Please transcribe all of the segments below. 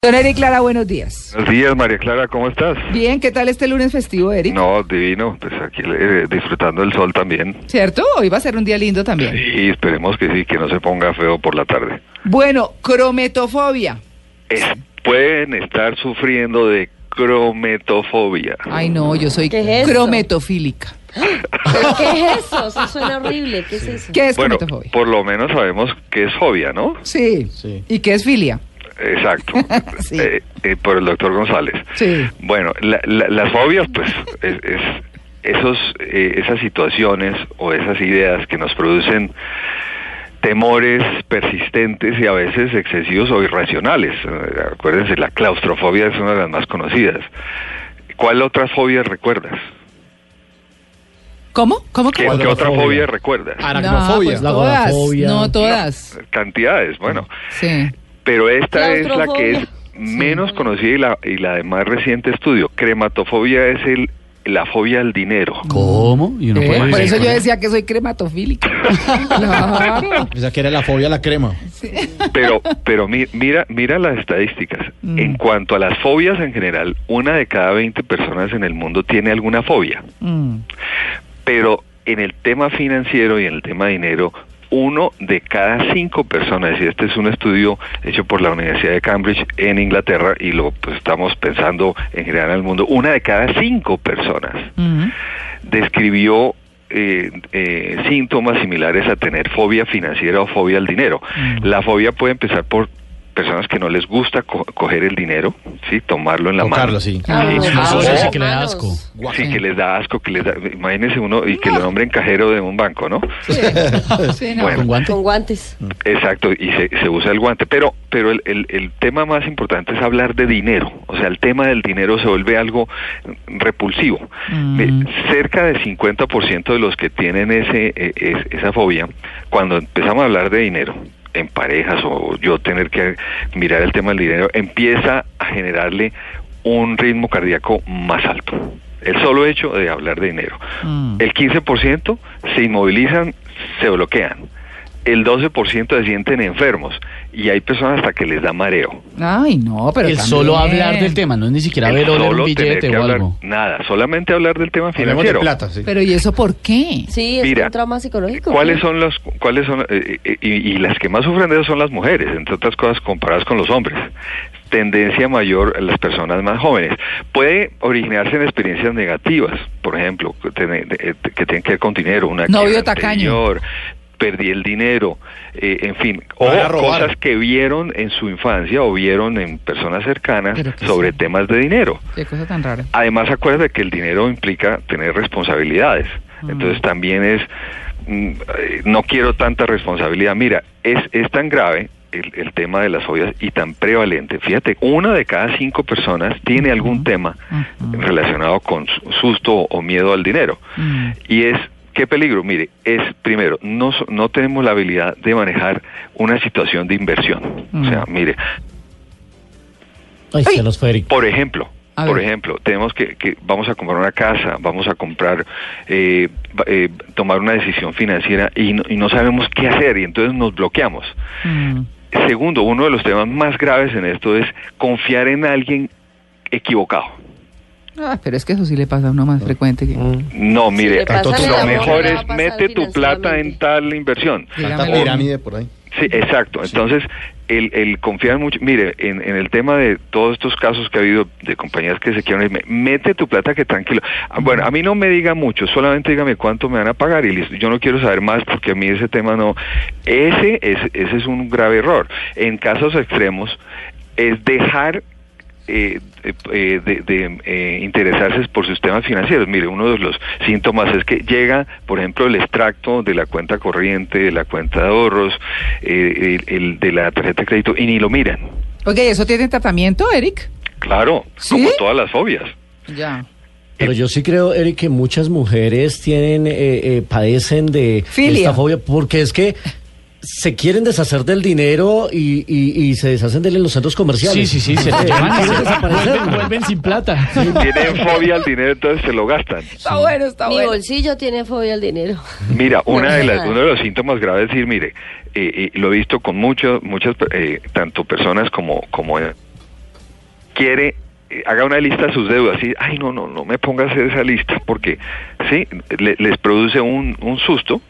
Don Eric Clara, buenos días. Buenos días, María Clara, ¿cómo estás? Bien, ¿qué tal este lunes festivo, Eric? No, divino, pues aquí eh, disfrutando del sol también. ¿Cierto? Hoy va a ser un día lindo también. Sí, esperemos que sí, que no se ponga feo por la tarde. Bueno, crometofobia. Es- pueden estar sufriendo de crometofobia. Ay, no, yo soy ¿Qué es eso? crometofílica. ¿Pero qué es eso? Eso suena horrible. ¿Qué es eso? ¿Qué es Bueno, crometofobia? por lo menos sabemos que es fobia, ¿no? Sí. ¿Y qué es filia? Exacto. Sí. Eh, eh, por el doctor González. Sí. Bueno, la- la- las fobias, pues, es, es- esos, eh, esas situaciones o esas ideas que nos producen temores persistentes y a veces excesivos o irracionales. Acuérdense, la claustrofobia es una de las más conocidas. ¿Cuál otras fobias recuerdas? ¿Cómo? ¿Cómo que? ¿Qué, qué otra fobia recuerdas? Aracnofobia. No, pues todas, agorafobia. no todas. Cantidades, bueno. Sí. Pero esta es la que es menos conocida y la, y la de más reciente estudio. Crematofobia es el, la fobia al dinero. ¿Cómo? Y uno Eh, puede por eso yo decía que soy crematofílica. claro. Pensaba que era la fobia a la crema. Pero, pero mi- mira, mira las estadísticas. Mm. En cuanto a las fobias en general, una de cada 20 personas en el mundo tiene alguna fobia. Mm. Pero en el tema financiero y en el tema dinero, uno de cada cinco personas, y este es un estudio hecho por la Universidad de Cambridge en Inglaterra, y lo pues, estamos pensando en general en el mundo, una de cada cinco personas describió eh, eh, síntomas similares a tener fobia financiera o fobia al dinero. La fobia puede empezar por personas que no les gusta co- coger el dinero, sí, tomarlo en la Tocarlo, mano. sí. Ah, Sí. no, Ah, sí que le da asco. Sí, que les da asco, que les da, imagínense uno y que lo nombren cajero de un banco, ¿no? Sí. Sí, no. Bueno. ¿Con guante? Con guantes. Exacto, y se, se usa el guante. Pero, pero el, el- el tema más importante es hablar de dinero. O sea, el tema del dinero se vuelve algo repulsivo. Mm. Eh, Cerca del 50% de los que tienen ese, eh, es- esa fobia, cuando empezamos a hablar de dinero, en parejas o yo tener que mirar el tema del dinero, empieza a generarle un ritmo cardíaco más alto. El solo hecho de hablar de dinero. Mm. El 15% se inmovilizan, se bloquean. El 12% se sienten enfermos y hay personas hasta que les da mareo. Ay, no, pero el también. solo hablar del tema, no es ni siquiera El ver oler solo un tener billete que o hablar- algo. Nada, solamente hablar del tema de financiero. plata, sí. Pero ¿y eso por qué? Sí, es Mira, un trauma psicológico. ¿Cuáles son los, cuáles son, eh, eh, y, y las que más sufren de eso son las mujeres, entre otras cosas comparadas con los hombres? Tendencia mayor en las personas más jóvenes. Puede originarse en experiencias negativas, por ejemplo, que, tiene- eh, que tienen que ver con dinero, una Novio tacaño. anterior, perdí el dinero, eh, en fin, o cosas que vieron en su infancia o vieron en personas cercanas sobre temas de dinero. Qué cosa tan rara. Además, acuérdate que el dinero implica tener responsabilidades. Mm. Entonces también es, mm, eh, no quiero tanta responsabilidad. Mira, es, es tan grave el, el tema de las fobias y tan prevalente. Fíjate, una de cada cinco personas tiene algún tema relacionado con su- susto o miedo al dinero. Mm. Y es, ¿qué peligro? Mire, es primero, no, no tenemos la habilidad de manejar una situación de inversión. O sea, Mm. mire, Ay, se los fue Eric. por ejemplo, por ejemplo, tenemos que, que vamos a comprar una casa, vamos a comprar, eh, eh, tomar una decisión financiera y no, y no sabemos qué hacer y entonces nos bloqueamos. Mm. Segundo, uno de los temas más graves en esto es confiar en alguien equivocado. Ah, pero es que eso sí le pasa a uno más frecuente que... No, mire, lo mejor es mete tu plata en tal inversión. Pirámide por ahí. Sí, exacto. Entonces, el, el confiar mucho, mire, en, en el tema de todos estos casos que ha habido de compañías que se quieren irme, mete tu plata que tranquilo. Ah, Bueno, a mí no me diga mucho, solamente dígame cuánto me van a pagar y listo. Yo no quiero saber más porque a mí ese tema no. Ese es, ese es un grave error. En casos extremos, es dejar eh, eh, de, de, eh, interesarse por sus temas financieros. Mire, uno de los síntomas es que llega, por ejemplo, el extracto de la cuenta corriente, de la cuenta de ahorros, eh, el, el de la tarjeta de crédito y ni lo miran. Oye, ¿y ¿eso tiene tratamiento, Eric? Claro, ¿Sí? como todas las fobias. Ya. Pero yo sí creo, Eric, que muchas mujeres tienen, eh, eh, padecen de Filia. esta fobia, porque es que se quieren deshacer del dinero y, y- y se deshacen de él en los centros Sí, comerciales. sí, sí, se Eh, lo llevan vuelven, vuelven sin plata. Tienen fobia al dinero, entonces se lo gastan. Está bueno, está Mi bueno. bolsillo tiene fobia al dinero. Mira, una de las, uno de los síntomas graves es decir, mire, eh, eh, lo he visto con muchos, muchas, eh, tanto personas como, como eh, quiere, eh, haga una lista de sus deudas y, ay, no, no, no me ponga a hacer esa lista, porque, sí, le- les produce un, un susto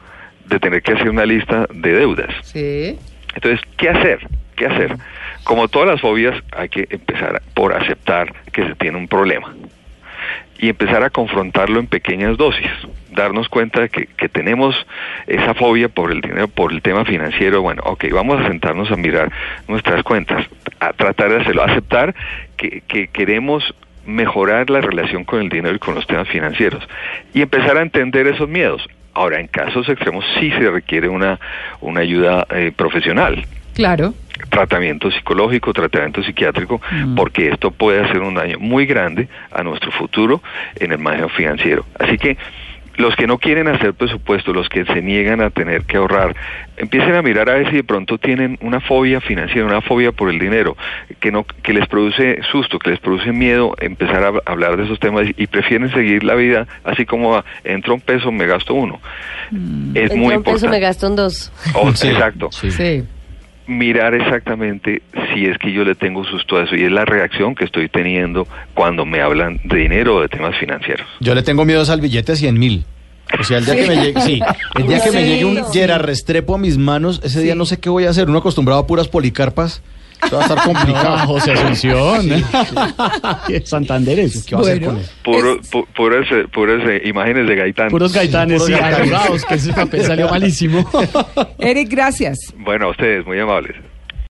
de tener que hacer una lista de deudas. Sí. Entonces, ¿qué hacer? ¿Qué hacer? Como todas las fobias, hay que empezar por aceptar que se tiene un problema y empezar a confrontarlo en pequeñas dosis, darnos cuenta de que, que tenemos esa fobia por el dinero, por el tema financiero, bueno, ok, vamos a sentarnos a mirar nuestras cuentas, a tratar de hacerlo, aceptar que, que queremos mejorar la relación con el dinero y con los temas financieros y empezar a entender esos miedos. Ahora, en casos extremos sí se requiere una, una ayuda eh, profesional, Claro. tratamiento psicológico, tratamiento psiquiátrico, porque esto puede hacer un daño muy grande a nuestro futuro en el manejo financiero. Así que los que no quieren hacer presupuesto, los que se niegan a tener que ahorrar, empiecen a mirar a ver si de pronto tienen una fobia financiera, una fobia por el dinero, que no que les produce susto, que les produce miedo empezar a hablar de esos temas y prefieren seguir la vida así como va, entra un peso, me gasto uno. Es muy Entra un peso, me importante. gasto en dos. Oh, Sí, exacto sí. Sí. Mirar exactamente si es que yo le tengo susto a eso y es la reacción que estoy teniendo cuando me hablan de dinero o de temas financieros. Yo le tengo miedo al billete de 100 mil. O sea, el día que me llegue, sí, el día que me llegue un sí. Restrepo a mis manos, ese día no sé qué voy a hacer. Uno acostumbrado a puras policarpas, eso va a estar complicado. No, José Asunción. Santanderes. ¿Qué va a hacer Bueno. con él? Puro, Es- pu- eh, imágenes de Gaitán. Puros gaitanes, puros sí, gaitanes. arrugados, que ese papel salió malísimo. Eric, gracias. Bueno, a ustedes, muy amables.